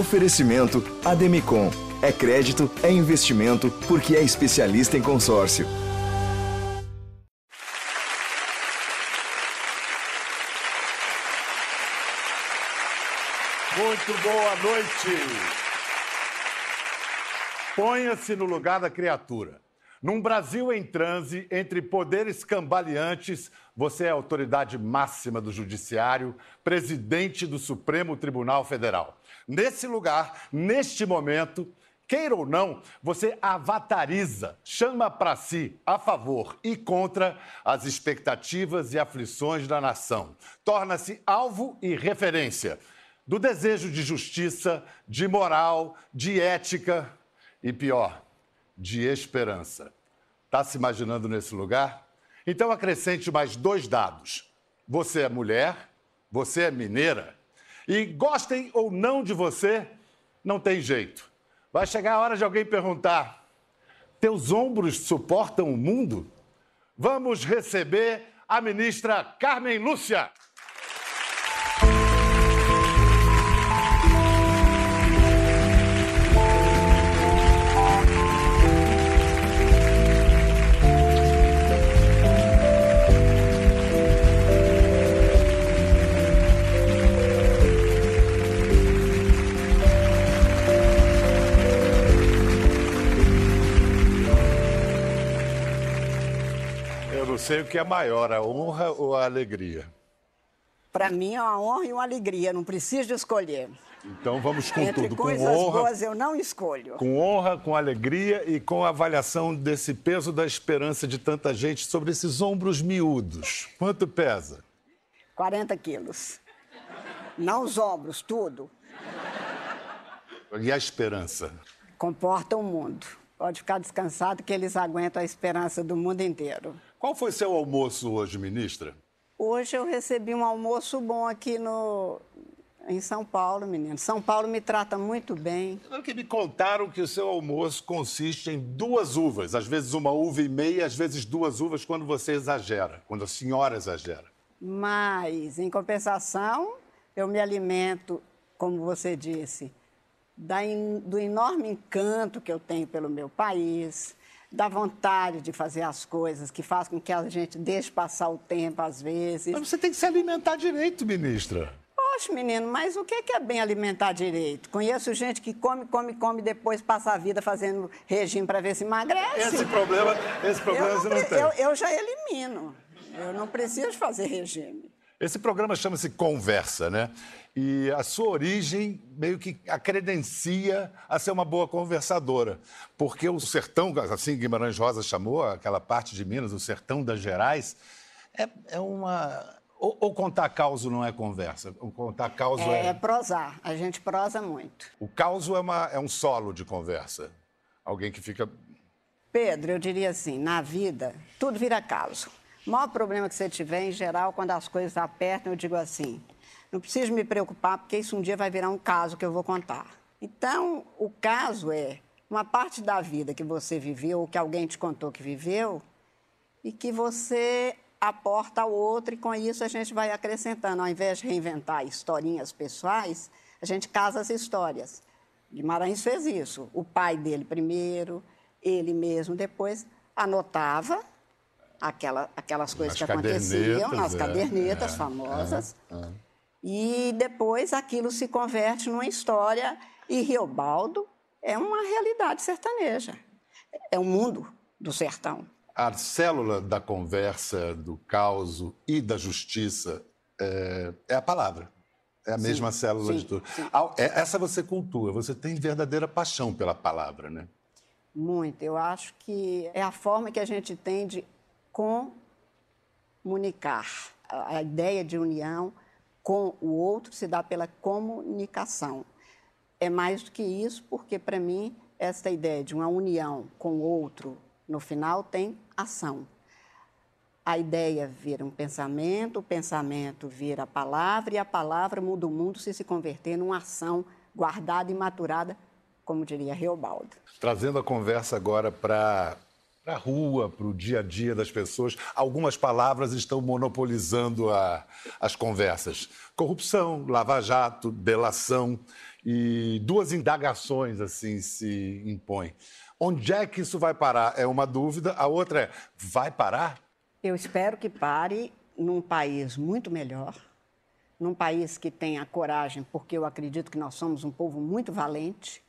Oferecimento Ademicon. É crédito, é investimento, porque é especialista em consórcio. Muito boa noite. Ponha-se no lugar da criatura. Num Brasil em transe entre poderes cambaleantes, você é a autoridade máxima do Judiciário, presidente do Supremo Tribunal Federal. Nesse lugar, neste momento, queira ou não, você avatariza, chama para si, a favor e contra, as expectativas e aflições da nação. Torna-se alvo e referência do desejo de justiça, de moral, de ética e, pior, de esperança. Está se imaginando nesse lugar? Então acrescente mais dois dados. Você é mulher, você é mineira, e gostem ou não de você, não tem jeito. Vai chegar a hora de alguém perguntar: teus ombros suportam o mundo? Vamos receber a ministra Carmen Lúcia. Sei o que é maior, a honra ou a alegria. Para mim é uma honra e uma alegria, não preciso de escolher. Então vamos com Entre tudo, com coisas honra, boas eu não escolho. com honra, com alegria e com avaliação desse peso da esperança de tanta gente sobre esses ombros miúdos. Quanto pesa? 40 quilos. Não os ombros, tudo. E a esperança? Comporta o mundo. Pode ficar descansado que eles aguentam a esperança do mundo inteiro. Qual foi seu almoço hoje, ministra? Hoje eu recebi um almoço bom aqui no, em São Paulo, menino. São Paulo me trata muito bem. Claro que me contaram que o seu almoço consiste em duas uvas, às vezes uma uva e meia, às vezes duas uvas quando você exagera, quando a senhora exagera. Mas, em compensação, eu me alimento, como você disse, da do enorme encanto que eu tenho pelo meu país, da vontade de fazer as coisas, que faz com que a gente deixe passar o tempo às vezes. Mas você tem que se alimentar direito, ministra. Poxa, menino, mas o que é que é bem alimentar direito? Conheço gente que come, come, come, depois passa a vida fazendo regime para ver se emagrece. Esse problema, esse problema eu, você não não pre- tem. eu, eu já elimino. Eu não preciso fazer regime. Esse programa chama-se Conversa, né? E a sua origem meio que a credencia a ser uma boa conversadora. Porque o sertão, assim Guimarães Rosa chamou aquela parte de Minas, o sertão das Gerais, é, é uma. Ou, ou contar causa não é conversa? Ou contar causa É, é. é prosar. A gente prosa muito. O causa é, uma, é um solo de conversa. Alguém que fica. Pedro, eu diria assim, na vida, tudo vira caso. O maior problema que você tiver, em geral, quando as coisas apertam, eu digo assim, não preciso me preocupar, porque isso um dia vai virar um caso que eu vou contar. Então, o caso é uma parte da vida que você viveu, ou que alguém te contou que viveu, e que você aporta ao outro, e com isso a gente vai acrescentando. Ao invés de reinventar historinhas pessoais, a gente casa as histórias. Guimarães fez isso. O pai dele primeiro, ele mesmo depois anotava aquela, aquelas coisas Nas que aconteciam nas é, cadernetas é, famosas. E depois aquilo se converte numa história. E Riobaldo é uma realidade sertaneja. É o mundo do sertão. A célula da conversa, do caos e da justiça é, é a palavra. É a mesma célula sim, de tudo. sim. É- Essa você cultua, você tem verdadeira paixão pela palavra, né? Muito. Eu acho que é a forma que a gente tem de comunicar. A a ideia de união com o outro se dá pela comunicação. É mais do que isso, porque, para mim, esta ideia de uma união com o outro, no final, tem ação. A ideia vira um pensamento, o pensamento vira palavra, e a palavra muda o mundo se se converter numa ação guardada e maturada, como diria Reobaldo. Trazendo a conversa agora para para a rua, para o dia a dia das pessoas. Algumas palavras estão monopolizando a, as conversas: corrupção, lava-jato, delação e duas indagações assim se impõem. Onde é que isso vai parar? É uma dúvida. A outra é: vai parar? Eu espero que pare num país muito melhor, num país que tenha coragem, porque eu acredito que nós somos um povo muito valente.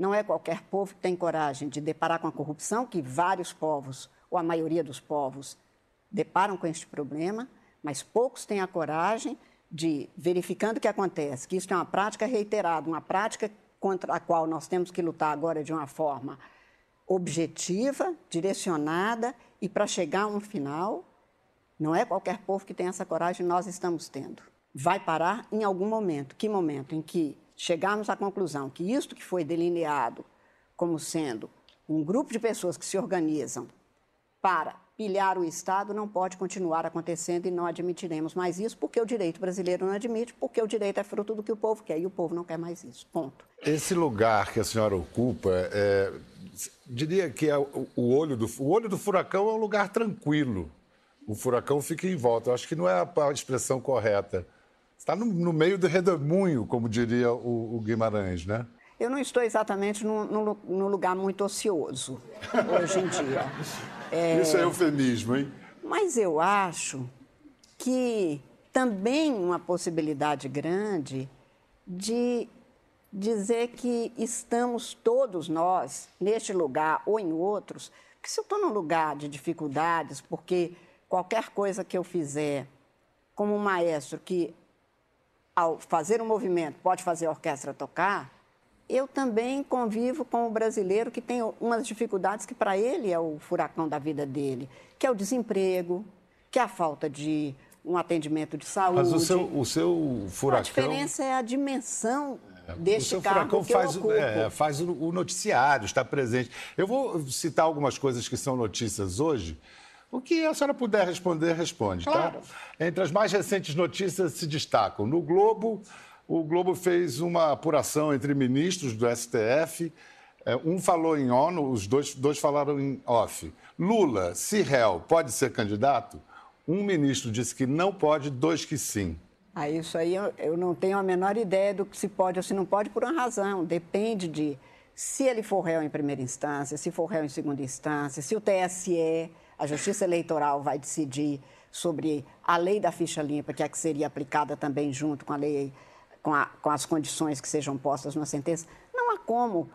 Não é qualquer povo que tem coragem de deparar com a corrupção, que vários povos, ou a maioria dos povos, deparam com este problema, mas poucos têm a coragem de, verificando o que acontece, que isso é uma prática reiterada, uma prática contra a qual nós temos que lutar agora de uma forma objetiva, direcionada e para chegar a um final. Não é qualquer povo que tem essa coragem, nós estamos tendo. Vai parar em algum momento. Que momento? Em que chegarmos à conclusão que isto que foi delineado como sendo um grupo de pessoas que se organizam para pilhar o Estado não pode continuar acontecendo e não admitiremos mais isso, porque o direito brasileiro não admite, porque o direito é fruto do que o povo quer e o povo não quer mais isso. Ponto. Esse lugar que a senhora ocupa, é, diria que é o, olho do, o olho do furacão é um lugar tranquilo. O furacão fica em volta. Eu acho que não é a expressão correta. Está no, no meio do redemoinho, como diria o, o Guimarães, né? Eu não estou exatamente num, lugar muito ocioso hoje em dia. É... Isso é eufemismo, hein? Mas eu acho que também uma possibilidade grande de dizer que estamos todos nós neste lugar ou em outros, porque se eu estou num lugar de dificuldades, porque qualquer coisa que eu fizer como um maestro que ao fazer um movimento pode fazer a orquestra tocar, eu também convivo com o brasileiro que tem umas dificuldades que para ele é o furacão da vida dele, que é o desemprego, que é a falta de um atendimento de saúde. Mas o seu, o seu furacão... A diferença é a dimensão é, deste o seu furacão faz, é, faz o noticiário, está presente. Eu vou citar algumas coisas que são notícias hoje. O que a senhora puder responder, responde, tá? claro. tá? Entre as mais recentes notícias se destacam. No Globo, o Globo fez uma apuração entre ministros do STF. É, um falou em ONU, os dois, dois falaram em off. Lula, se réu, pode ser candidato? Um ministro disse que não pode, dois que sim. Ah, isso aí eu, eu não tenho a menor ideia do que se pode ou se não pode por uma razão. Depende de se ele for réu em primeira instância, se for réu em segunda instância, se o TSE, a Justiça Eleitoral, vai decidir sobre a lei da ficha limpa, que é que seria aplicada também junto com a lei com, a, com as condições que sejam postas na sentença, não há como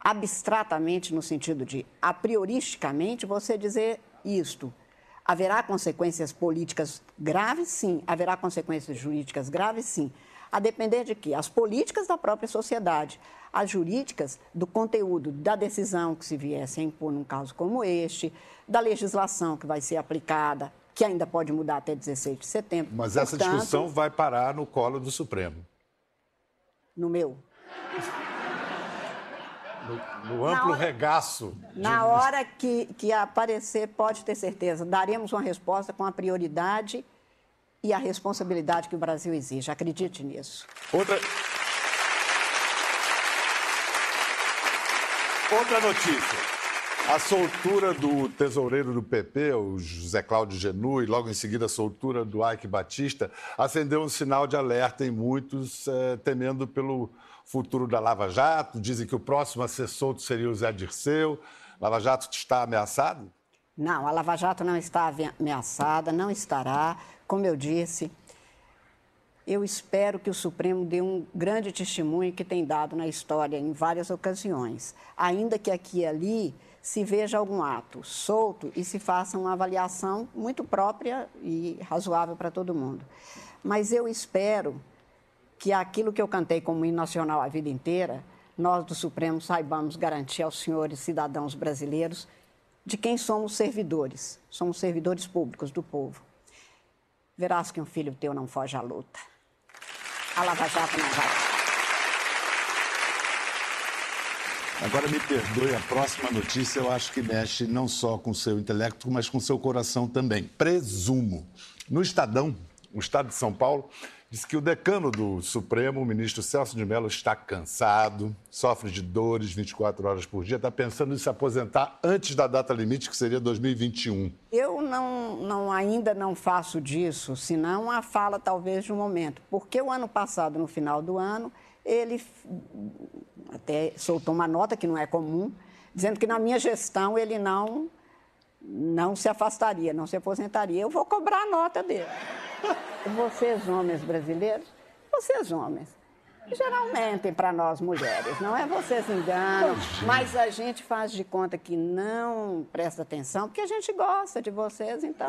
abstratamente, no sentido de a prioristicamente, você dizer isto. Haverá consequências políticas graves? Sim. Haverá consequências jurídicas graves? Sim. A depender de quê? As políticas da própria sociedade, as jurídicas do conteúdo da decisão que se viesse a impor num caso como este, da legislação que vai ser aplicada, que ainda pode mudar até 16 de setembro. Mas Portanto, essa discussão vai parar no colo do Supremo. No meu. No, no amplo hora, regaço. De... Na hora que, que aparecer, pode ter certeza, daremos uma resposta com a prioridade e a responsabilidade que o Brasil exige. Acredite nisso. Outra. Outra notícia. A soltura do tesoureiro do PP, o José Cláudio Genu, e logo em seguida a soltura do Ike Batista, acendeu um sinal de alerta em muitos, eh, temendo pelo futuro da Lava Jato. Dizem que o próximo a ser solto seria o Zé Dirceu. Lava Jato está ameaçado? Não, a Lava Jato não está ameaçada, não estará. Como eu disse, eu espero que o Supremo dê um grande testemunho que tem dado na história em várias ocasiões. Ainda que aqui e ali se veja algum ato solto e se faça uma avaliação muito própria e razoável para todo mundo. Mas eu espero que aquilo que eu cantei como hino nacional a vida inteira, nós do Supremo saibamos garantir aos senhores cidadãos brasileiros de quem somos servidores. Somos servidores públicos do povo. Verás que um filho teu não foge à luta. A Lava Jato não vai. Agora me perdoe, a próxima notícia eu acho que mexe não só com seu intelecto, mas com seu coração também. Presumo. No Estadão, o Estado de São Paulo, Diz que o decano do Supremo, o ministro Celso de Mello, está cansado, sofre de dores 24 horas por dia, está pensando em se aposentar antes da data limite, que seria 2021. Eu não, não, ainda não faço disso, senão a fala talvez de um momento. Porque o ano passado, no final do ano, ele até soltou uma nota que não é comum, dizendo que na minha gestão ele não, não se afastaria, não se aposentaria. Eu vou cobrar a nota dele. Vocês, homens brasileiros, vocês, homens, geralmente para nós mulheres, não é? Vocês enganam, mas a gente faz de conta que não presta atenção, porque a gente gosta de vocês, então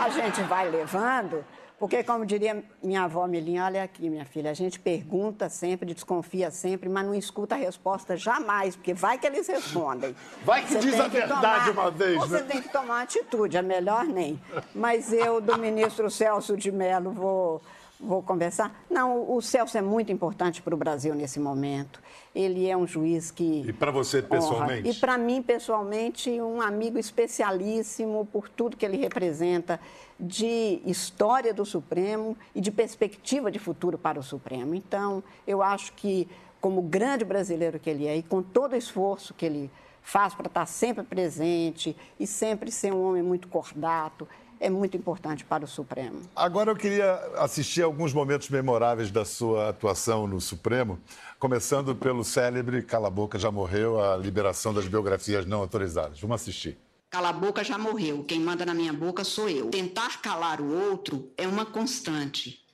a gente vai levando. Porque, como diria minha avó Melinha, olha aqui, minha filha, a gente pergunta sempre, desconfia sempre, mas não escuta a resposta jamais, porque vai que eles respondem. Vai que Você diz a verdade tomar, uma vez, Você né? tem que tomar atitude, é melhor nem. Mas eu, do ministro Celso de Mello, vou, vou conversar. Não, o Celso é muito importante para o Brasil nesse momento. Ele é um juiz que. E para você, honra. pessoalmente? E para mim, pessoalmente, um amigo especialíssimo por tudo que ele representa de história do Supremo e de perspectiva de futuro para o Supremo. Então, eu acho que, como grande brasileiro que ele é, e com todo o esforço que ele faz para estar sempre presente e sempre ser um homem muito cordato, é muito importante para o Supremo. Agora eu queria assistir a alguns momentos memoráveis da sua atuação no Supremo, começando pelo célebre Cala a Boca Já Morreu, a liberação das biografias não autorizadas. Vamos assistir. Cala a boca já morreu, quem manda na minha boca sou eu. Tentar calar o outro é uma constante.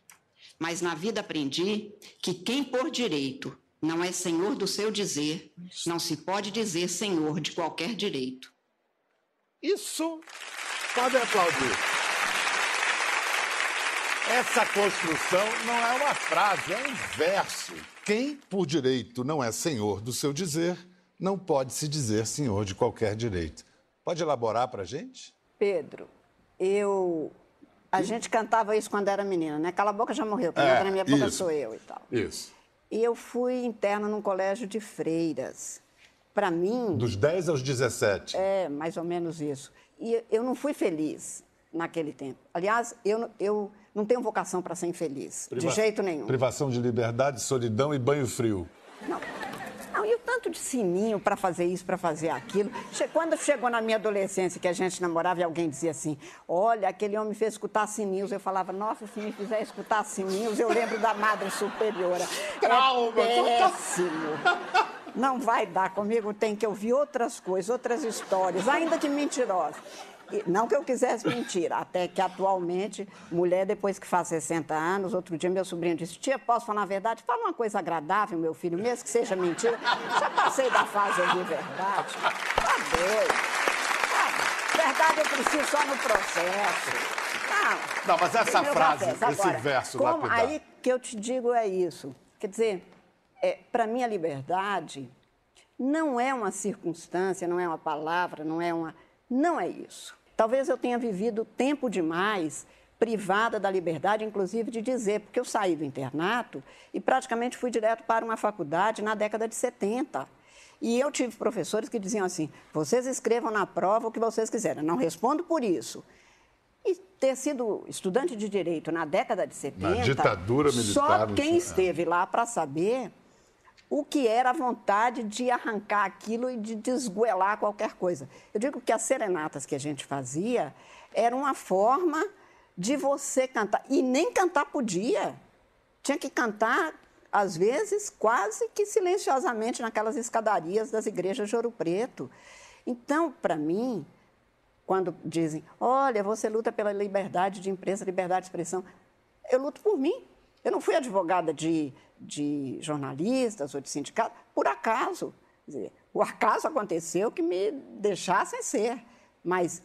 Mas na vida aprendi que quem por direito não é senhor do seu dizer, não se pode dizer senhor de qualquer direito. Isso pode aplaudir. Essa construção não é uma frase, é um verso. Quem, por direito, não é senhor do seu dizer, não pode se dizer senhor de qualquer direito. Pode elaborar para a gente? Pedro, eu. A gente cantava isso quando era menina, né? Cala a boca já morreu, quem É, na minha boca isso. sou eu e tal. Isso. E eu fui interna num colégio de freiras. Para mim, Dos 10 aos 17. é mais ou menos isso. E eu não fui feliz naquele tempo. Aliás, eu, não- eu não tenho vocação para ser infeliz, de Priva- jeito nenhum. Privação de liberdade, solidão e banho frio. Não. Não, e o tanto de sininho para fazer isso, para fazer aquilo. Quando chegou na minha adolescência, que a gente namorava e alguém dizia assim: Olha, aquele homem fez escutar sininhos. Eu falava: Nossa, se me fizer escutar sininhos, eu lembro da Madre Superiora. Trauma, é péssimo. Não vai dar comigo, tem que ouvir outras coisas, outras histórias, ainda que mentirosas. Não que eu quisesse mentir, até que atualmente, mulher depois que faz 60 anos, outro dia meu sobrinho disse, tia, posso falar a verdade? Fala uma coisa agradável, meu filho, mesmo que seja mentira. Já passei da fase de verdade. Tá doido. Tá, verdade eu preciso só no processo. Não, Não, mas essa frase, processo. esse Agora, verso como, lapidar. Aí que eu te digo é isso. Quer dizer, é, para mim a liberdade não é uma circunstância, não é uma palavra, não é uma. Não é isso. Talvez eu tenha vivido tempo demais privada da liberdade, inclusive de dizer, porque eu saí do internato e praticamente fui direto para uma faculdade na década de 70. E eu tive professores que diziam assim: vocês escrevam na prova o que vocês quiserem, não respondo por isso. E ter sido estudante de direito na década de 70. ditadura militar, Só quem tinha- esteve lá para saber o que era a vontade de arrancar aquilo e de desgoelar qualquer coisa. Eu digo que as serenatas que a gente fazia era uma forma de você cantar. E nem cantar podia. Tinha que cantar, às vezes, quase que silenciosamente naquelas escadarias das igrejas de Ouro Preto. Então, para mim, quando dizem, olha, você luta pela liberdade de imprensa, liberdade de expressão, eu luto por mim. Eu não fui advogada de, de jornalistas ou de sindicatos por acaso. Dizer, o acaso aconteceu que me deixassem ser. Mas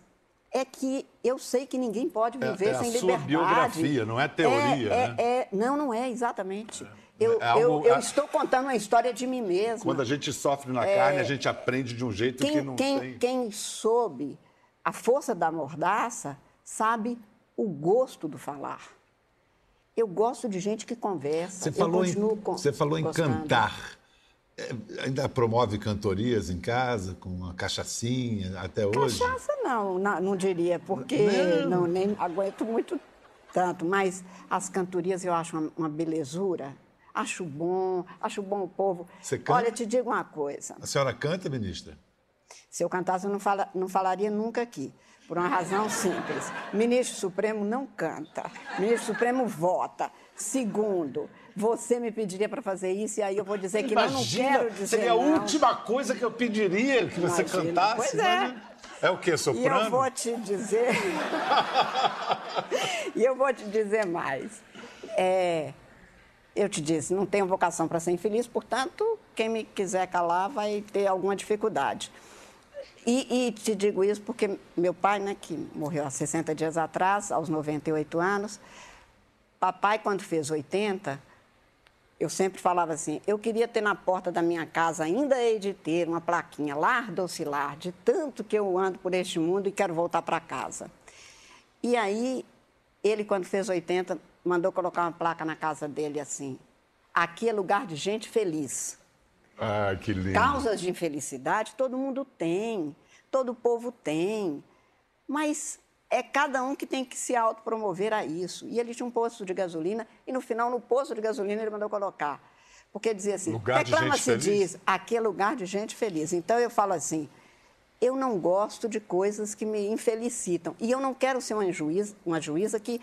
é que eu sei que ninguém pode É- viver é a sem sua liberdade. biografia, não é teoria, É- né? é- não, não é, exatamente. Eu, É algo- eu- eu é- estou contando uma história de mim mesma. Quando a gente sofre na carne, a gente aprende de um jeito que É. Quem, não quem, tem. quem soube a força da mordaça sabe o gosto do falar. Eu gosto de gente que conversa. Você falou, em, você falou em cantar. É, ainda promove cantorias em casa, com uma cachaçinha, até hoje? Cachaça não, não, não diria, porque Não. não. nem aguento muito tanto, mas as cantorias eu acho uma, uma belezura. Acho bom, acho bom o povo. Você canta? Olha, te digo uma coisa. A senhora canta, ministra? Se eu cantasse, eu não, fala, não falaria nunca aqui. Por uma razão simples. Ministro Supremo não canta. Ministro Supremo vota. Segundo, você me pediria para fazer isso e aí eu vou dizer que não, não Imagina, quero dizer seria a não. última coisa que eu pediria que você Imagina. cantasse. Pois né? É o quê, E eu soprano? vou te dizer. e eu vou te dizer mais. É, eu te disse, não tenho vocação para ser infeliz, portanto, quem me quiser calar vai ter alguma dificuldade. E, e te digo isso porque meu pai, né, que morreu há 60 dias atrás, aos 98 anos, papai, quando fez 80, eu sempre falava assim, eu queria ter na porta da minha casa, ainda hei de ter uma plaquinha, lar docilar, de tanto que eu ando por este mundo e quero voltar para casa. E aí, ele, quando fez 80, mandou colocar uma placa na casa dele assim, aqui é lugar de gente feliz. Ah, que lindo. Causas de infelicidade todo mundo tem, todo povo tem, mas é cada um que tem que se autopromover a isso. E ele tinha um posto de gasolina e no final, no posto de gasolina, ele mandou colocar. Porque dizia assim, reclama-se diz, aqui é lugar de gente feliz. Então eu falo assim, eu não gosto de coisas que me infelicitam. E eu não quero ser uma juíza, uma juíza que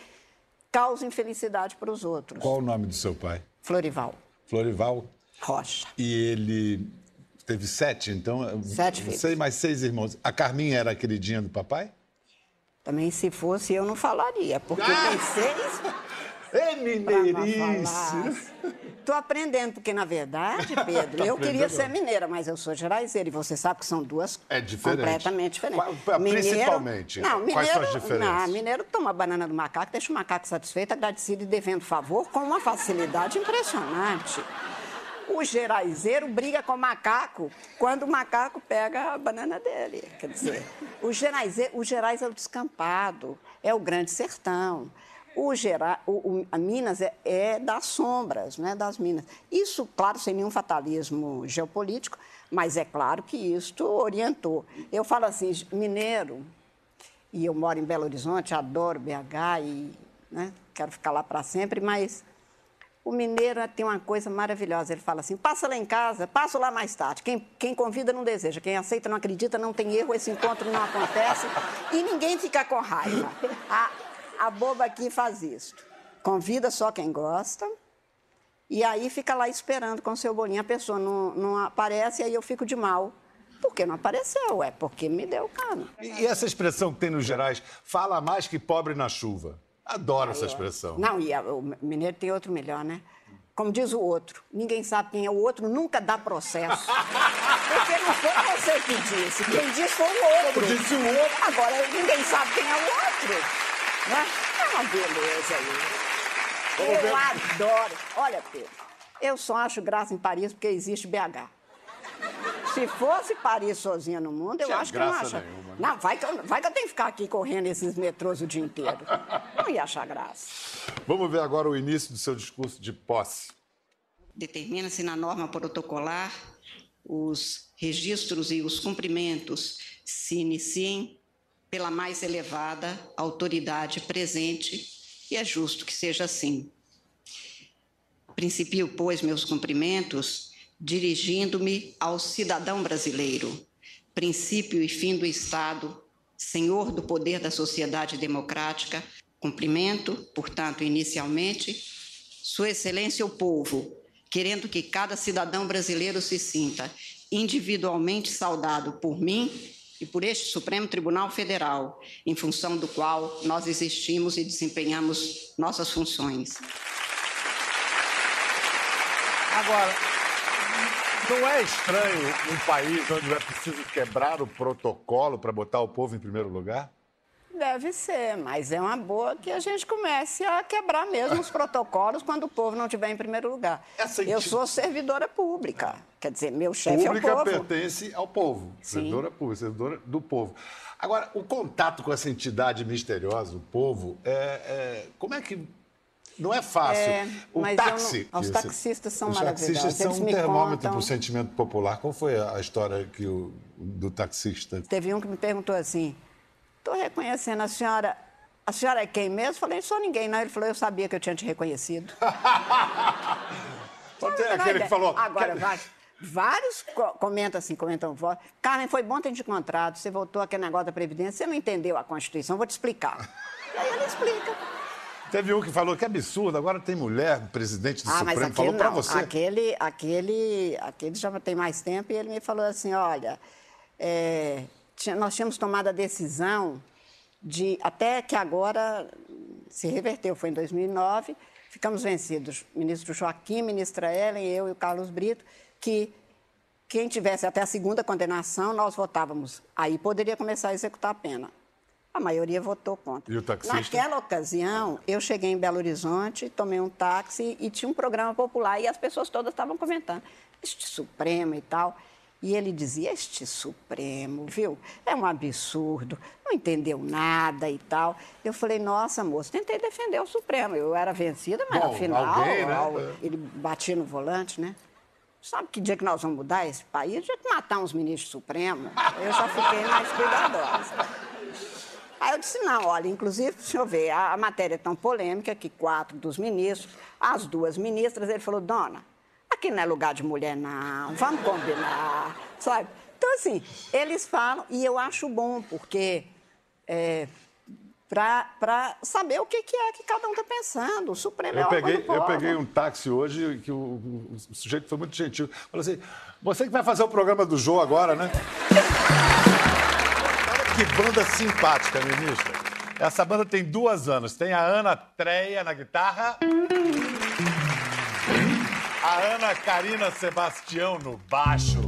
cause infelicidade para os outros. Qual o nome do seu pai? Florival Florival. Rocha. E ele teve sete, então. Sete filhos. mais seis irmãos. A Carminha era a queridinha do papai? Também, se fosse, eu não falaria, porque Ah! tem seis não mineirice! Tô aprendendo, porque, na verdade, Pedro, eu queria ser mineira, mas eu sou geraizeira, e você sabe que são duas É diferente. completamente diferentes. Qual- principalmente, Não, quais mineiro, são as diferenças? Não, mineiro toma a banana do macaco, deixa o macaco satisfeito, agradecido e devendo favor com uma facilidade impressionante. O geraizeiro briga com o macaco quando o macaco pega a banana dele. Quer dizer, o, geraize, o Gerais é o descampado, é o grande sertão. O, Gera, o, o- a Minas é, é das sombras, né, das Minas. Isso, claro, sem nenhum fatalismo geopolítico, mas é claro que isto orientou. Eu falo assim, mineiro, e eu moro em Belo Horizonte, adoro BH e né, quero ficar lá para sempre, mas o mineiro tem uma coisa maravilhosa. Ele fala assim: passa lá em casa, passo lá mais tarde. Quem, quem convida não deseja, quem aceita não acredita, não tem erro, esse encontro não acontece e ninguém fica com raiva. A, a boba aqui faz isso. Convida só quem gosta. E aí fica lá esperando com seu bolinho. A pessoa não, não aparece, aí eu fico de mal. Por que não apareceu? É porque me deu cano. E e essa expressão que tem nos gerais, fala mais que pobre na chuva. Adoro essa expressão. Não, e a- o mineiro tem outro melhor, né? Como diz o outro, ninguém sabe quem é o outro, nunca dá processo. Porque não foi você que disse, quem disse foi o outro. Disse o outro. Agora ninguém sabe quem é o outro. Né? É uma beleza isso. Eu adoro. Olha, Pedro, eu só acho graça em Paris porque existe BH. Se fosse Paris sozinha no mundo, eu Tinha acho que não acho. nenhuma, né? Não, vai que, eu, vai que eu tenho que ficar aqui correndo esses metrôs o dia inteiro. Não ia achar graça. Vamos ver agora o início do seu discurso de posse. Determina-se na norma protocolar os registros e os cumprimentos se iniciem pela mais elevada autoridade presente e é justo que seja assim. Principio, pois, meus cumprimentos dirigindo-me ao cidadão brasileiro, princípio e fim do Estado, senhor do poder da sociedade democrática. Cumprimento, portanto, inicialmente, Sua Excelência o povo, querendo que cada cidadão brasileiro se sinta individualmente saudado por mim e por este Supremo Tribunal Federal, em função do qual nós existimos e desempenhamos nossas funções. Agora, não é estranho um país onde é preciso quebrar o protocolo para botar o povo em primeiro lugar? Deve ser, mas é uma boa que a gente comece a quebrar mesmo os protocolos quando o povo não estiver em primeiro lugar. Essa Eu sou servidora pública, quer dizer, meu chefe é o Pública povo. pertence ao povo, servidora pública, servidora do povo. Agora, o contato com essa entidade misteriosa, o povo, é, é- como é que. Não é fácil. É, o táxi. não- os que taxistas são os maravilhosos, taxistas são um me termômetro para o sentimento popular. Qual foi a história que o, do taxista? Teve um que me perguntou assim: estou reconhecendo a senhora a senhora é quem mesmo? Eu falei, sou ninguém, não. Ele falou, eu sabia que eu tinha te reconhecido. Ser aquele que falou. Agora, vários, vários co- comentam assim, comentam fora. Carmen, foi bom ter te encontrado. Você voltou aquele negócio da Previdência, você não entendeu a Constituição, vou te explicar. E aí ele explica. Teve um que falou que absurdo, agora tem mulher presidente do Ah, mas Supremo. aquele Falou não. você. Aquele, aquele, aquele já tem mais tempo e ele me falou assim, olha, é, nós tínhamos tomado a decisão de, até que agora se reverteu, foi em 2009, ficamos vencidos, ministro Joaquim, ministra Ellen, eu e o Carlos Brito, que quem tivesse até a segunda condenação, nós votávamos. Aí poderia começar a executar a pena. A maioria votou contra. E o taxista? Naquela ocasião, eu cheguei em Belo Horizonte, tomei um táxi e tinha um programa popular e as pessoas todas estavam comentando. Este Supremo e tal. E ele dizia, este Supremo, viu? É um absurdo, não entendeu nada e tal. Eu falei, nossa, moço, tentei defender o Supremo. Eu era vencida, mas Bom, afinal, alguém, né? ao- ele batia no volante, né? Sabe que dia que nós vamos mudar esse país? Dia que matar uns ministros supremos. Eu já fiquei mais cuidadosa. Aí eu disse, não, olha, inclusive, deixa eu ver, a, a matéria é tão polêmica que quatro dos ministros, as duas ministras, ele falou, dona, aqui não é lugar de mulher, não, vamos combinar, sabe? Então, assim, eles falam, e eu acho bom, porque é, para saber o que, que é que cada um está pensando. O Supremo é Eu órgão peguei, do povo. eu peguei um táxi hoje que o, o- o sujeito foi muito gentil. Falou assim: você que vai fazer o programa do Jô agora, né? Que banda simpática, ministra. Essa banda tem duas anos. Tem a Ana Treia na guitarra. A Ana Karina Sebastião no baixo.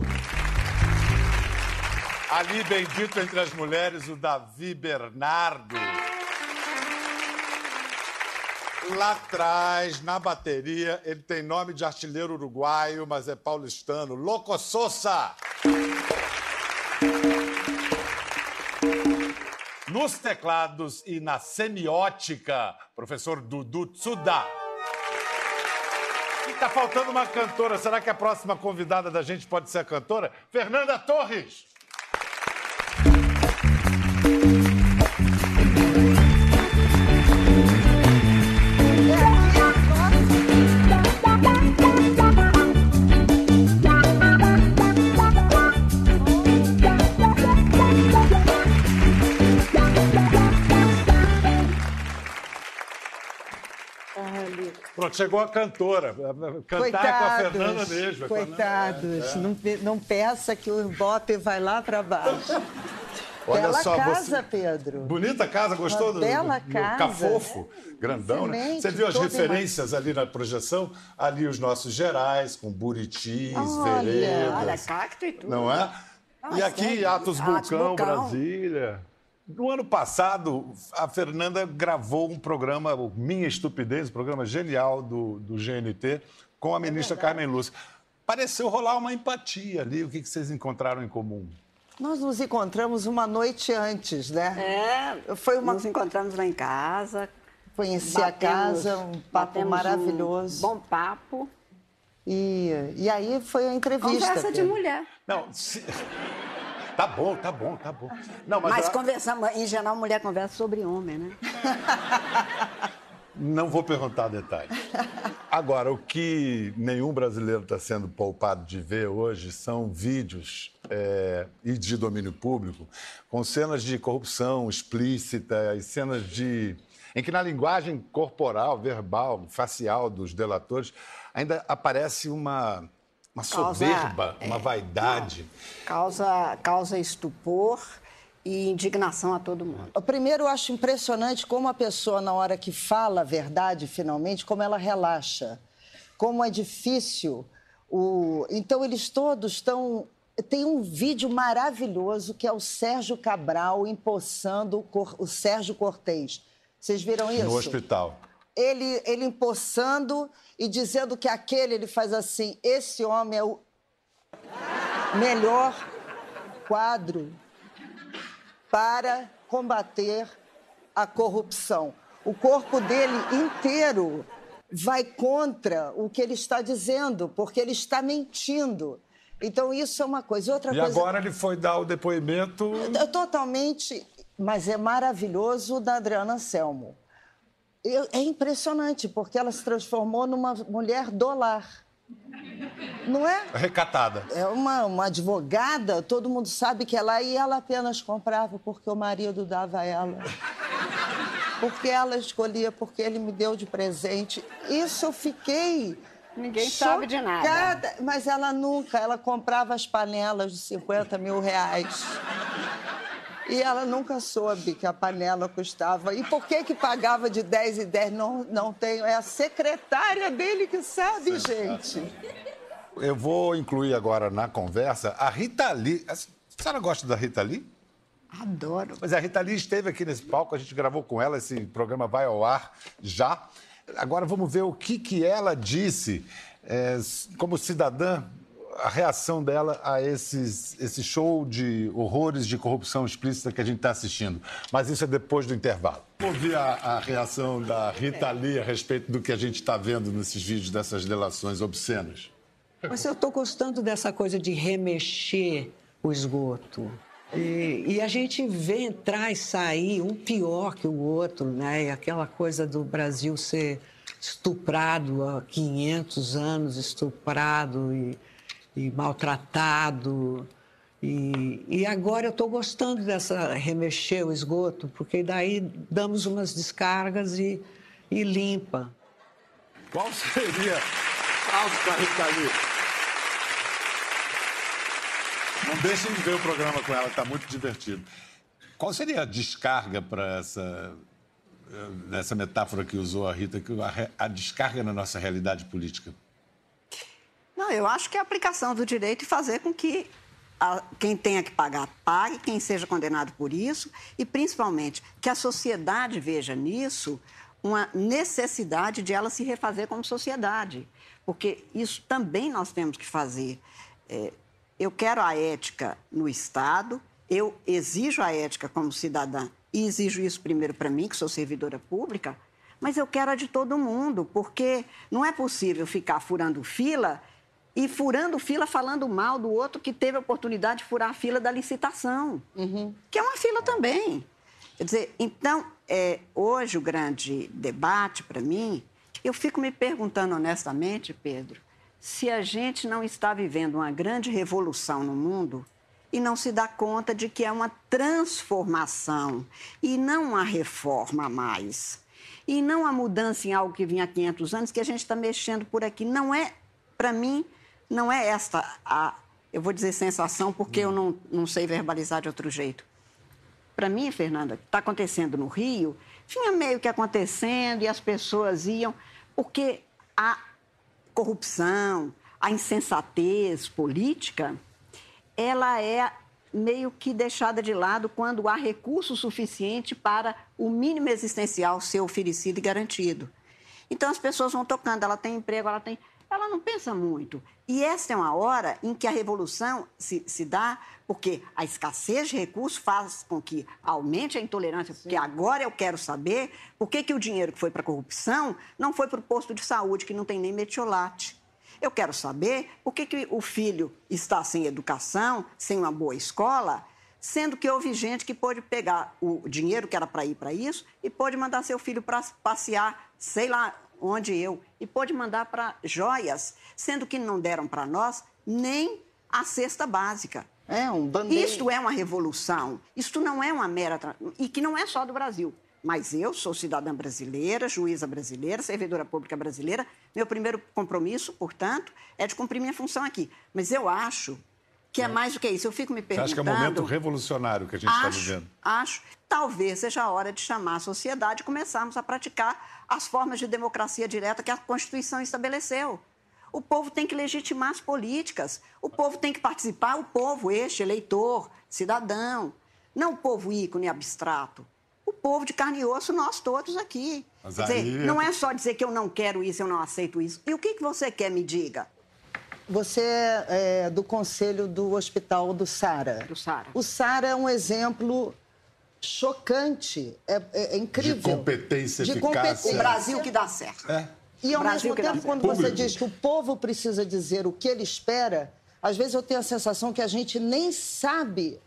Ali, bendito entre as mulheres, o Davi Bernardo. Lá atrás, na bateria, ele tem nome de artilheiro uruguaio, mas é paulistano. Loco Sosa! Nos teclados e na semiótica, professor Dudu Tsuda. E tá faltando uma cantora. Será que a próxima convidada da gente pode ser a cantora? Fernanda Torres! Pronto, chegou a cantora. Cantar é com a Fernanda mesmo. é Coitados, não, pe- não peça que o Ibope vai lá para baixo. Olha Bela só, casa, você- Pedro. Bonita casa, gostou Uma do, bela do, do casa. cafofo, grandão, né? Excelente, Você viu as referências ali na projeção? Ali os nossos gerais, com Buritis, Olha, veredas. Olha, cacto e tudo. Não é? e Ah, aqui, sério? Atos Atos Vulcão, Vulcão. Brasília. No ano passado, a Fernanda gravou um programa, o Minha Estupidez, um programa genial do, do GNT, com a ministra Carmen Lúcia. Pareceu rolar uma empatia ali. O que, que vocês encontraram em comum? Nós nos encontramos uma noite antes, né? É, Foi uma- nos encontramos lá em casa. Conheci a batemos- casa, um papo maravilhoso. Um bom papo. E, e aí foi a entrevista. Conversa de mulher. Não, se... tá bom, tá bom, tá bom. Não, mas, Mas a- conversamos, em geral, mulher conversa sobre homem, né? não vou perguntar detalhes. Agora, o que nenhum brasileiro está sendo poupado de ver hoje são vídeos é, e de domínio público com cenas de corrupção explícita e cenas de em que na linguagem corporal, verbal, facial dos delatores ainda aparece uma uma Causa- soberba, é, uma vaidade. Causa, causa estupor e indignação a todo mundo. Primeiro, eu acho impressionante como a pessoa, na hora que fala a verdade, finalmente, como ela relaxa. Como é difícil. O... Então, eles todos estão. Tem um vídeo maravilhoso que é o Sérgio Cabral empossando o, Cor- o Sérgio Cortez. Vocês viram isso? No hospital. Ele, ele empossando e dizendo que aquele, ele faz assim: esse homem é o melhor quadro para combater a corrupção. O corpo dele inteiro vai contra o que ele está dizendo, porque ele está mentindo. Então, isso é uma coisa. E Outra E coisa. agora ele foi dar o depoimento totalmente mas é maravilhoso o da Adriana Anselmo. Eu- É impressionante, porque ela se transformou numa mulher do lar. Não é? Recatada. É uma, uma advogada, todo mundo sabe que ela e ela apenas comprava porque o marido dava a ela. Porque ela escolhia, porque ele me deu de presente. Isso eu fiquei. Ninguém sabe de nada. chocada. Mas ela nunca, ela comprava as panelas de 50 mil reais. E ela nunca soube que a panela custava. E por que que pagava de 10 e 10? Não, não tenho. É a secretária dele que sabe, gente. Eu vou incluir agora na conversa a Rita Lee. A senhora gosta da Rita Lee? Adoro. Mas a Rita Lee esteve aqui nesse palco, a gente gravou com ela, esse programa vai ao ar já. Agora vamos ver o que, que ela disse é, como cidadã, a reação dela a esses, esse show de horrores de corrupção explícita que a gente está assistindo. Mas isso é depois do intervalo. Vamos ouvir a, a reação da Rita Lee a respeito do que a gente está vendo nesses vídeos dessas delações obscenas. Mas eu estou gostando dessa coisa de remexer o esgoto. E, e a gente vê entrar e sair um pior que o outro, né? E aquela coisa do Brasil ser estuprado há 500 anos, estuprado e, e maltratado. E, e agora eu estou gostando dessa remexer o esgoto, porque daí damos umas descargas e, e limpa. Qual seria. Alto para Rita. Não deixem de ver o programa com ela, está muito divertido. Qual seria a descarga para essa, eh, essa metáfora que usou a Rita, a, a descarga na nossa realidade política? Não, eu acho que é a aplicação do direito e fazer com que a- quem tenha que pagar, pague, quem seja condenado por isso, e principalmente que a sociedade veja nisso uma necessidade de ela se refazer como sociedade. Porque isso também nós temos que fazer. É, eu quero a ética no Estado, eu exijo a ética como cidadã e exijo isso primeiro para mim, que sou servidora pública, mas eu quero a de todo mundo, porque não é possível ficar furando fila e furando fila falando mal do outro que teve a oportunidade de furar a fila da licitação, que é uma fila também. Quer dizer, então, é, hoje o grande debate para mim, eu fico me perguntando honestamente, Pedro, se a gente não está vivendo uma grande revolução no mundo e não se dá conta de que é uma transformação e não uma reforma mais. E não a mudança em algo que vinha há 500 anos, que a gente está mexendo por aqui. Não é, para mim, não é esta a, eu vou dizer sensação, porque eu não, não sei verbalizar de outro jeito. Para mim, Fernanda, está acontecendo no Rio, vinha meio que acontecendo e as pessoas iam, porque a corrupção, a insensatez política, ela é meio que deixada de lado quando há recurso suficiente para o mínimo existencial ser oferecido e garantido. Então as pessoas vão tocando, ela tem emprego, ela tem. Ela não pensa muito. E esta é uma hora em que a revolução se, se dá, porque a escassez de recursos faz com que aumente a intolerância, porque agora eu quero saber por que, que o dinheiro que foi para a corrupção não foi para o posto de saúde, que não tem nem metiolate. Eu quero saber por que, que o filho está sem educação, sem uma boa escola, sendo que houve gente que pôde pegar o dinheiro que era para ir para isso e pôde mandar seu filho para passear, sei lá onde eu, e pôde mandar para joias, sendo que não deram para nós nem a cesta básica. É um band-aid. Isto é uma revolução. Isto não é uma mera. E que não é só do Brasil. Mas eu sou cidadã brasileira, juíza brasileira, servidora pública brasileira. Meu primeiro compromisso, portanto, é de cumprir minha função aqui. Mas eu acho que é mais do que isso. Eu fico me Você perguntando. acha que é o momento revolucionário que a gente está vivendo? acho. Talvez seja a hora de chamar a sociedade e começarmos a praticar as formas de democracia direta que a Constituição estabeleceu. O povo tem que legitimar as políticas. O povo tem que participar, o povo, este, eleitor, cidadão. Não o povo ícone abstrato. O povo de carne e osso, nós todos aqui. Mas Quer dizer, aí- não é só dizer que eu não quero isso, eu não aceito isso. E o que, que você quer, me diga? Você é do conselho do Hospital do Sara. Do Sara. O Sara é um exemplo chocante, é, é- é incrível. De competência, De eficácia. O competência. Brasil que dá certo. É. E ao Brasil mesmo tempo, certo. quando você Público. diz que o povo precisa dizer o que ele espera, às vezes eu tenho a sensação que a gente nem sabe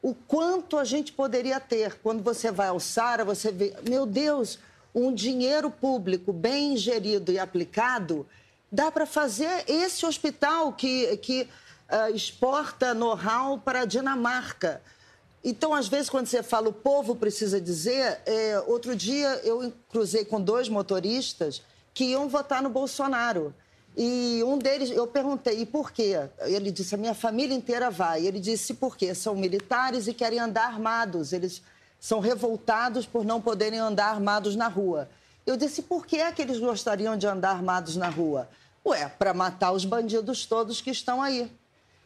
o quanto a gente poderia ter. Quando você vai ao Sara, você vê, meu Deus, um dinheiro público bem gerido e aplicado, dá para fazer esse hospital que, que uh, exporta know-how para a Dinamarca. Então, às vezes, quando você fala o povo precisa dizer, é, outro dia eu cruzei com dois motoristas que iam votar no Bolsonaro. E um deles, eu perguntei, e por quê? Ele disse, a minha família inteira vai. Ele disse, por quê? São militares e querem andar armados. Eles são revoltados por não poderem andar armados na rua. Eu disse, por que é que eles gostariam de andar armados na rua? Ué, para matar os bandidos todos que estão aí.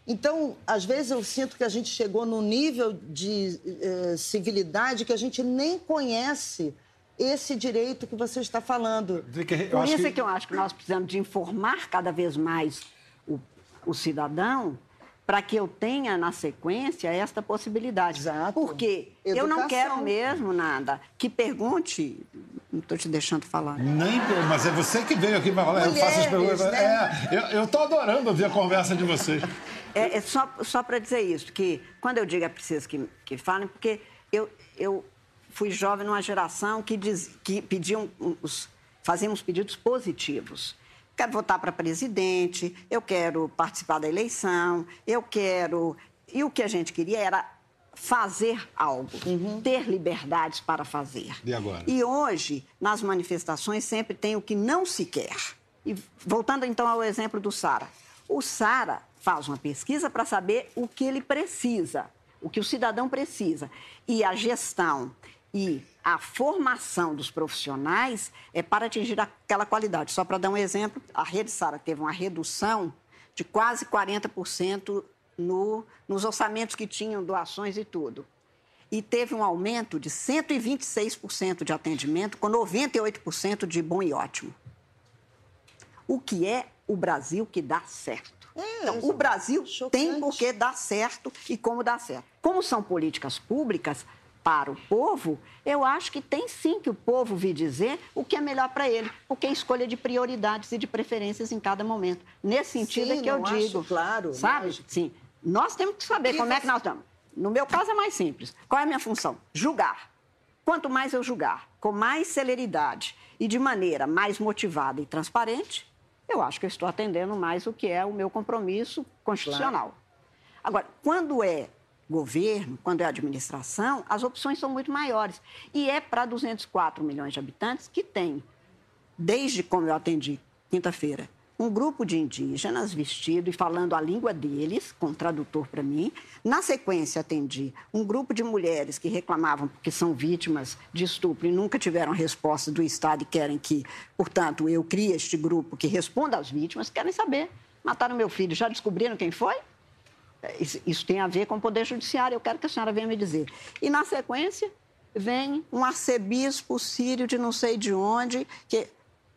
Então, às vezes eu sinto que a gente chegou num nível de eh, civilidade que a gente nem conhece esse direito que você está falando. Por isso que... é que eu acho que nós precisamos de informar cada vez mais o, o cidadão para que eu tenha na sequência esta possibilidade. Exato. Porque Educação. eu não quero mesmo nada que pergunte. Não estou te deixando falar. Nem, mas é você que veio aqui para falar. eu faço as perguntas. Né? É, eu estou adorando ouvir a conversa de vocês. É, é só, só para dizer isso, que quando eu digo é preciso que, que falem, porque eu, eu fui jovem numa geração que, diz, que pediam os, fazíamos pedidos positivos. Quero votar para presidente, eu quero participar da eleição, eu quero. E o que a gente queria era fazer algo, uhum. ter liberdades para fazer. E agora? E hoje, nas manifestações, sempre tem o que não se quer. E voltando então ao exemplo do Sara. O Sara faz uma pesquisa para saber o que ele precisa, o que o cidadão precisa. E a gestão e a formação dos profissionais é para atingir aquela qualidade. Só para dar um exemplo, a Rede Sara teve uma redução de quase 40% no, nos orçamentos que tinham doações e tudo. E teve um aumento de 126% de atendimento, com 98% de bom e ótimo. O que é o Brasil que dá certo? É, então, o Brasil chocante. tem por que dar certo e como dar certo. Como são políticas públicas, para o povo, eu acho que tem sim que o povo vir dizer o que é melhor para ele, porque é escolha de prioridades e de preferências em cada momento. Nesse sentido sim, é que eu digo. claro. Sabe? Mas... Sim. Nós temos que saber como é que nós estamos. No meu caso é mais simples. Qual é a minha função? Julgar. Quanto mais eu julgar, com mais celeridade e de maneira mais motivada e transparente, eu acho que eu estou atendendo mais o que é o meu compromisso constitucional. Claro. Agora, quando é governo, quando é administração, as opções são muito maiores. E é para 204 milhões de habitantes que tem, desde como eu atendi quinta-feira, um grupo de indígenas vestido e falando a língua deles, com tradutor para mim. Na sequência, atendi um grupo de mulheres que reclamavam porque são vítimas de estupro e nunca tiveram resposta do Estado e querem que, portanto, eu crie este grupo que responda às vítimas, querem saber. Mataram meu filho, já descobriram quem foi? Isso, isso tem a ver com o Poder Judiciário, eu quero que a senhora venha me dizer. E, na sequência, vem um arcebispo sírio de não sei de onde, que...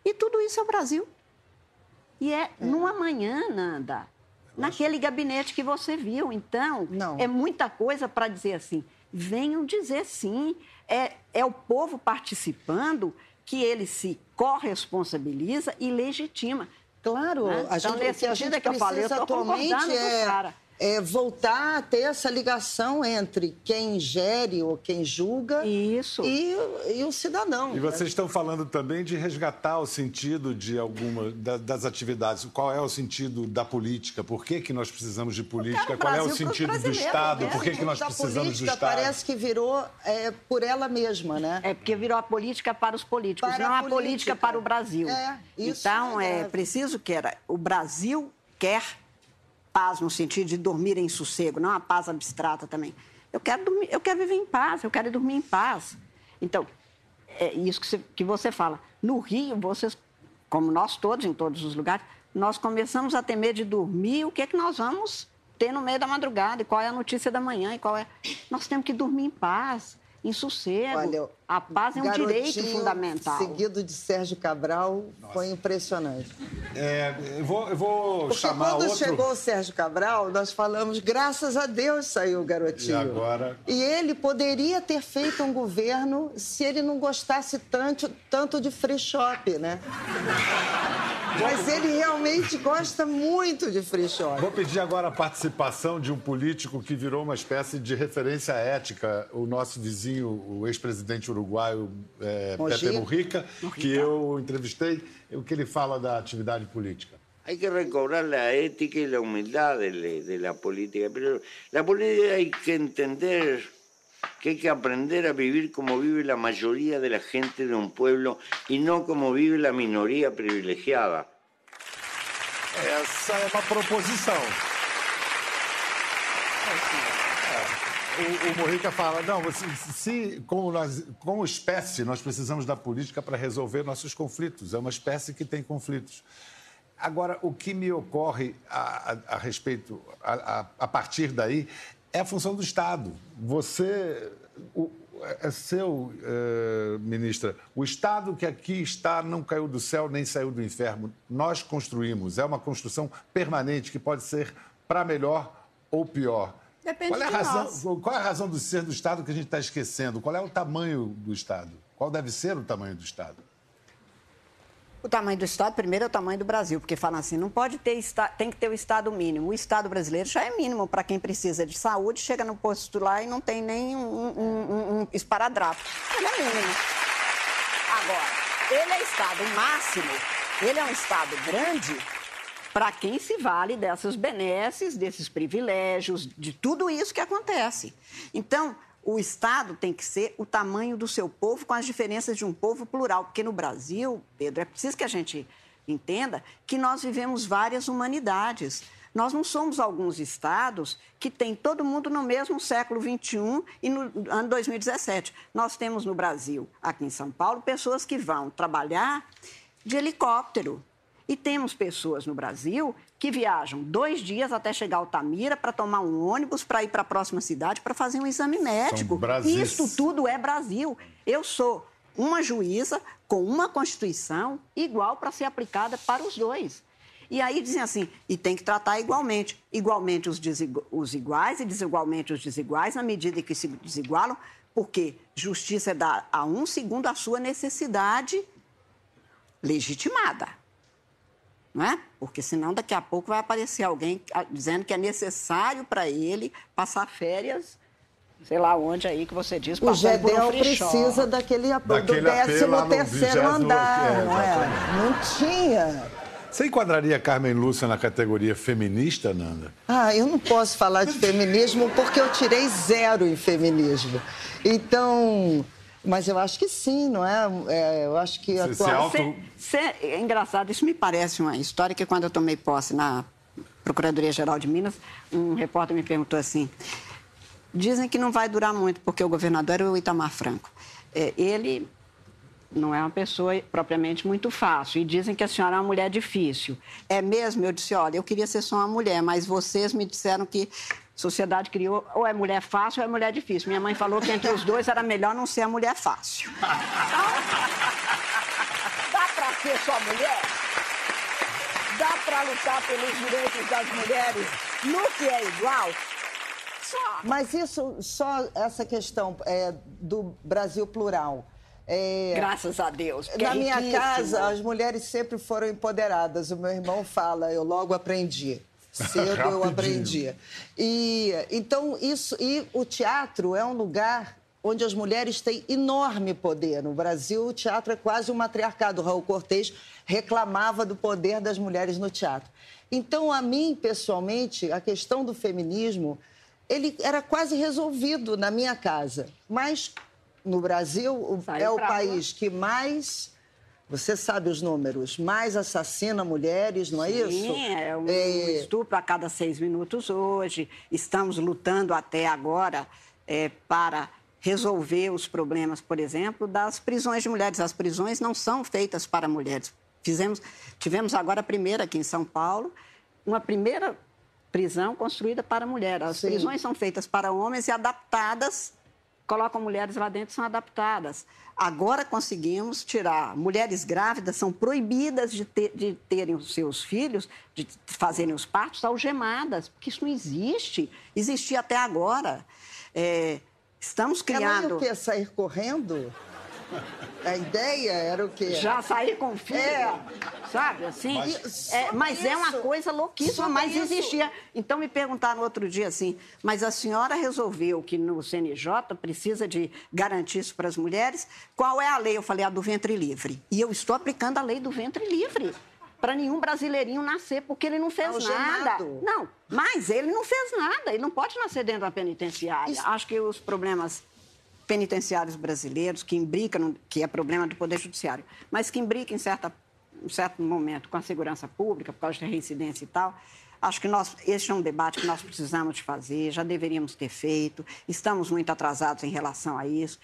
e tudo isso é o Brasil. E é, é. numa manhã, Nanda, naquele gabinete que você viu. Então, não. é muita coisa para dizer assim. Venham dizer sim. É, é o povo participando que ele se corresponsabiliza e legitima. Claro, né? a então, gente, nesse a sentido é que eu falei, eu concordando é... é, voltar a ter essa ligação entre quem gere ou quem julga Isso. E, e o cidadão. E vocês estão falando também de resgatar o sentido de alguma da, das atividades. Qual é o sentido da política? Por que, que nós precisamos de política? Qual é o sentido do Estado? Por que, que nós precisamos do Estado? parece que virou é, por ela mesma, né? É porque virou a política para os políticos, para não a política. política para o Brasil. É, isso então, é, é preciso que era, o Brasil quer paz no sentido de dormir em sossego, não a paz abstrata também. Eu quero, dormir, eu quero viver em paz, eu quero dormir em paz. Então, é isso que você, que você fala. No Rio, vocês, como nós todos, em todos os lugares, nós começamos a ter medo de dormir, o que é que nós vamos ter no meio da madrugada, e qual é a notícia da manhã, e qual é... Nós temos que dormir em paz em sossego. Olha, a paz é um direito fundamental. Seguido de Sérgio Cabral, Nossa. foi impressionante. É, eu vou, eu vou Porque chamar quando outro... chegou o Sérgio Cabral, nós falamos, graças a Deus saiu o garotinho. E agora? E ele poderia ter feito um governo se ele não gostasse tanto, tanto de free shop, né? Mas ele realmente gosta muito de free shop. Vou pedir agora a participação de um político que virou uma espécie de referência ética, o nosso vizinho, o ex-presidente uruguaio é, Pepe Mujica, que eu entrevistei, o que ele fala da atividade política. Hay que recobrar la ética y la humildad de, de la política, pero la política hay que entender que hay que aprender a vivir como vive la mayoría de la gente de un pueblo y no como vive la minoría privilegiada. Essa é uma proposição. O, o Morrica fala, não, se, se como, nós, como espécie, nós precisamos da política para resolver nossos conflitos. É uma espécie que tem conflitos. Agora, o que me ocorre a, a, a respeito, a, a, partir daí, é a função do Estado. Você, o, é seu, é, ministra, o Estado que aqui está não caiu do céu nem saiu do inferno. Nós construímos. É uma construção permanente que pode ser para melhor ou pior. Depende qual é a de razão, nós. Qual é a razão do ser do Estado que a gente está esquecendo? Qual é o tamanho do Estado? Qual deve ser o tamanho do Estado? O tamanho do Estado, primeiro, é o tamanho do Brasil, porque falam assim, não pode ter, tem que ter o Estado mínimo. O Estado brasileiro já é mínimo para quem precisa de saúde, chega no posto lá e não tem nem um, um, um, um esparadrapo. Ele é mínimo. Agora, ele é Estado máximo, ele é um Estado grande para quem se vale dessas benesses, desses privilégios, de tudo isso que acontece. Então, o Estado tem que ser o tamanho do seu povo, com as diferenças de um povo plural. Porque no Brasil, Pedro, é preciso que a gente entenda que nós vivemos várias humanidades. Nós não somos alguns estados que tem todo mundo no mesmo século XXI e no ano 2017. Nós temos no Brasil, aqui em São Paulo, pessoas que vão trabalhar de helicóptero. E temos pessoas no Brasil que viajam dois dias até chegar ao Altamira para tomar um ônibus para ir para a próxima cidade para fazer um exame médico. Isso tudo é Brasil. Eu sou uma juíza com uma Constituição igual para ser aplicada para os dois. E aí dizem assim, e tem que tratar igualmente. Igualmente os, os iguais e desigualmente os desiguais, na medida em que se desigualam, porque justiça é dar a um segundo a sua necessidade legitimada não é? Porque senão daqui a pouco vai aparecer alguém dizendo que é necessário para ele passar férias sei lá onde aí que você diz. O Gedel um precisa daquele apoio do 13 terceiro andar, é, não é? Não tinha. Você enquadraria Carmen Lúcia na categoria feminista, Nanda? Ah, eu não posso falar de feminismo porque eu tirei zero em feminismo. Então, mas eu acho que sim, não é? é eu acho que... Você atual... auto... é engraçado, isso me parece uma história que quando eu tomei posse na Procuradoria-Geral de Minas, um repórter me perguntou assim, dizem que não vai durar muito, porque o governador é o Itamar Franco. É, ele não é uma pessoa propriamente muito fácil. E dizem que a senhora é uma mulher difícil. É mesmo? Eu disse, olha, eu queria ser só uma mulher, mas vocês me disseram que sociedade criou ou é mulher fácil ou é mulher difícil. Minha mãe falou que entre os dois era melhor não ser a mulher fácil. Então, dá para ser só mulher? Dá para lutar pelos direitos das mulheres no que é igual? Só. Mas isso, só essa questão é, do Brasil plural. É, Graças a Deus. Na é minha casa, as mulheres sempre foram empoderadas. O meu irmão fala, eu logo aprendi. Cedo eu aprendi. E então isso e o teatro é um lugar onde as mulheres têm enorme poder. No Brasil, o teatro é quase um matriarcado. O Raul Cortez reclamava do poder das mulheres no teatro. Então, a mim, pessoalmente, a questão do feminismo, ele era quase resolvido na minha casa. Mas no Brasil Saiu é o país que mais você sabe os números, mais assassina mulheres, não é Sim, isso? Sim, é um é... estupro a cada seis minutos hoje. Estamos lutando até agora é, para resolver os problemas, por exemplo, das prisões de mulheres. As prisões não são feitas para mulheres. Fizemos, tivemos agora a primeira aqui em São Paulo, uma primeira prisão construída para mulher. As Sim. prisões são feitas para homens e adaptadas colocam mulheres lá dentro são adaptadas. Agora conseguimos tirar. Mulheres grávidas são proibidas de, ter, de terem os seus filhos, de fazerem os partos algemadas, porque isso não existe. Existia até agora. É, estamos criando. Ela não quer sair correndo? A ideia era o quê? Já sair com filho. É. Sabe, assim? Mas- é, mas é uma Isso. coisa louquíssima, mas isso. existia. Então me perguntaram outro dia assim, mas a senhora resolveu que no CNJ precisa de garantir isso para as mulheres? Qual é a lei? Eu falei, a do ventre livre. E eu estou aplicando a lei do ventre livre. Para nenhum brasileirinho nascer, porque ele não fez nada. Algemado. Não, mas ele não fez nada. Ele não pode nascer dentro da penitenciária. Isso- Acho que os problemas penitenciários brasileiros, que imbricam, que é problema do Poder Judiciário, mas que imbricam em certa, em certo momento com a segurança pública, por causa da reincidência e tal, acho que nós, esse é um debate que nós precisamos fazer, já deveríamos ter feito, estamos muito atrasados em relação a isso.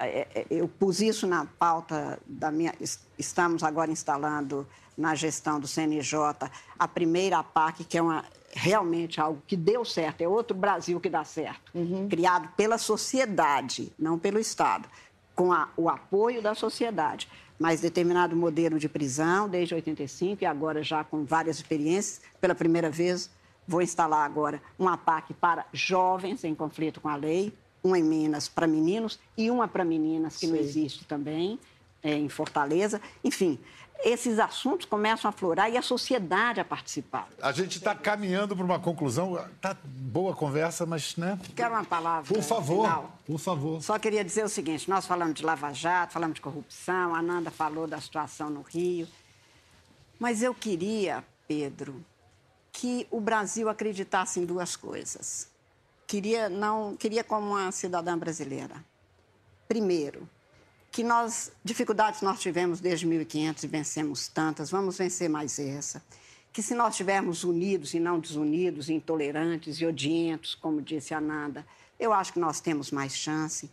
É, é, Eu pus isso na pauta da minha. es- Estamos agora instalando na gestão do CNJ a primeira PAC, que é uma, realmente algo que deu certo, é outro Brasil que dá certo, criado pela sociedade, não pelo Estado, com a- o apoio da sociedade. Mas determinado modelo de prisão desde 85 e agora já com várias experiências, pela primeira vez vou instalar agora uma PAC para jovens em conflito com a lei, uma em Minas para meninos e uma para meninas, que não existe também, é, em Fortaleza. Enfim, esses assuntos começam a aflorar e a sociedade a participar. A gente está caminhando para uma conclusão. Tá boa a conversa, mas, né? Quero uma palavra. Por favor, final. por favor. Só queria dizer o seguinte: nós falamos de Lava Jato, falamos de corrupção, a Nanda falou da situação no Rio. Mas eu queria, Pedro, que o Brasil acreditasse em duas coisas. Queria, não, queria como uma cidadã brasileira. Primeiro, que nós, dificuldades nós tivemos desde 1500 e vencemos tantas, vamos vencer mais essa. Que se nós estivermos unidos e não desunidos, intolerantes e odientos, como disse a Nanda, eu acho que nós temos mais chance.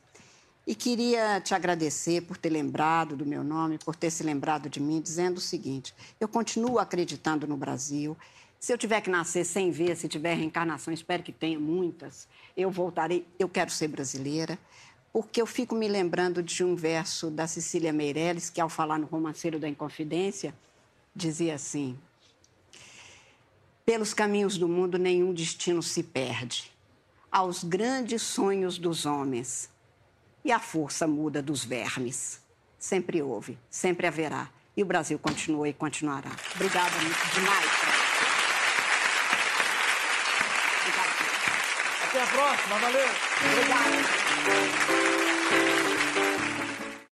E queria te agradecer por ter lembrado do meu nome, por ter se lembrado de mim, dizendo o seguinte: eu continuo acreditando no Brasil. Se eu tiver que nascer 100 vezes, se tiver reencarnação, espero que tenha muitas, eu voltarei. Eu quero ser brasileira, porque eu fico me lembrando de um verso da Cecília Meirelles, que ao falar no Romanceiro da Inconfidência, dizia assim: Pelos caminhos do mundo nenhum destino se perde. Aos grandes sonhos dos homens e a força muda dos vermes. Sempre houve, sempre haverá. E o Brasil continuou e continuará. Obrigada muito demais. Obrigada. Até a próxima, valeu! Obrigada. Thank you.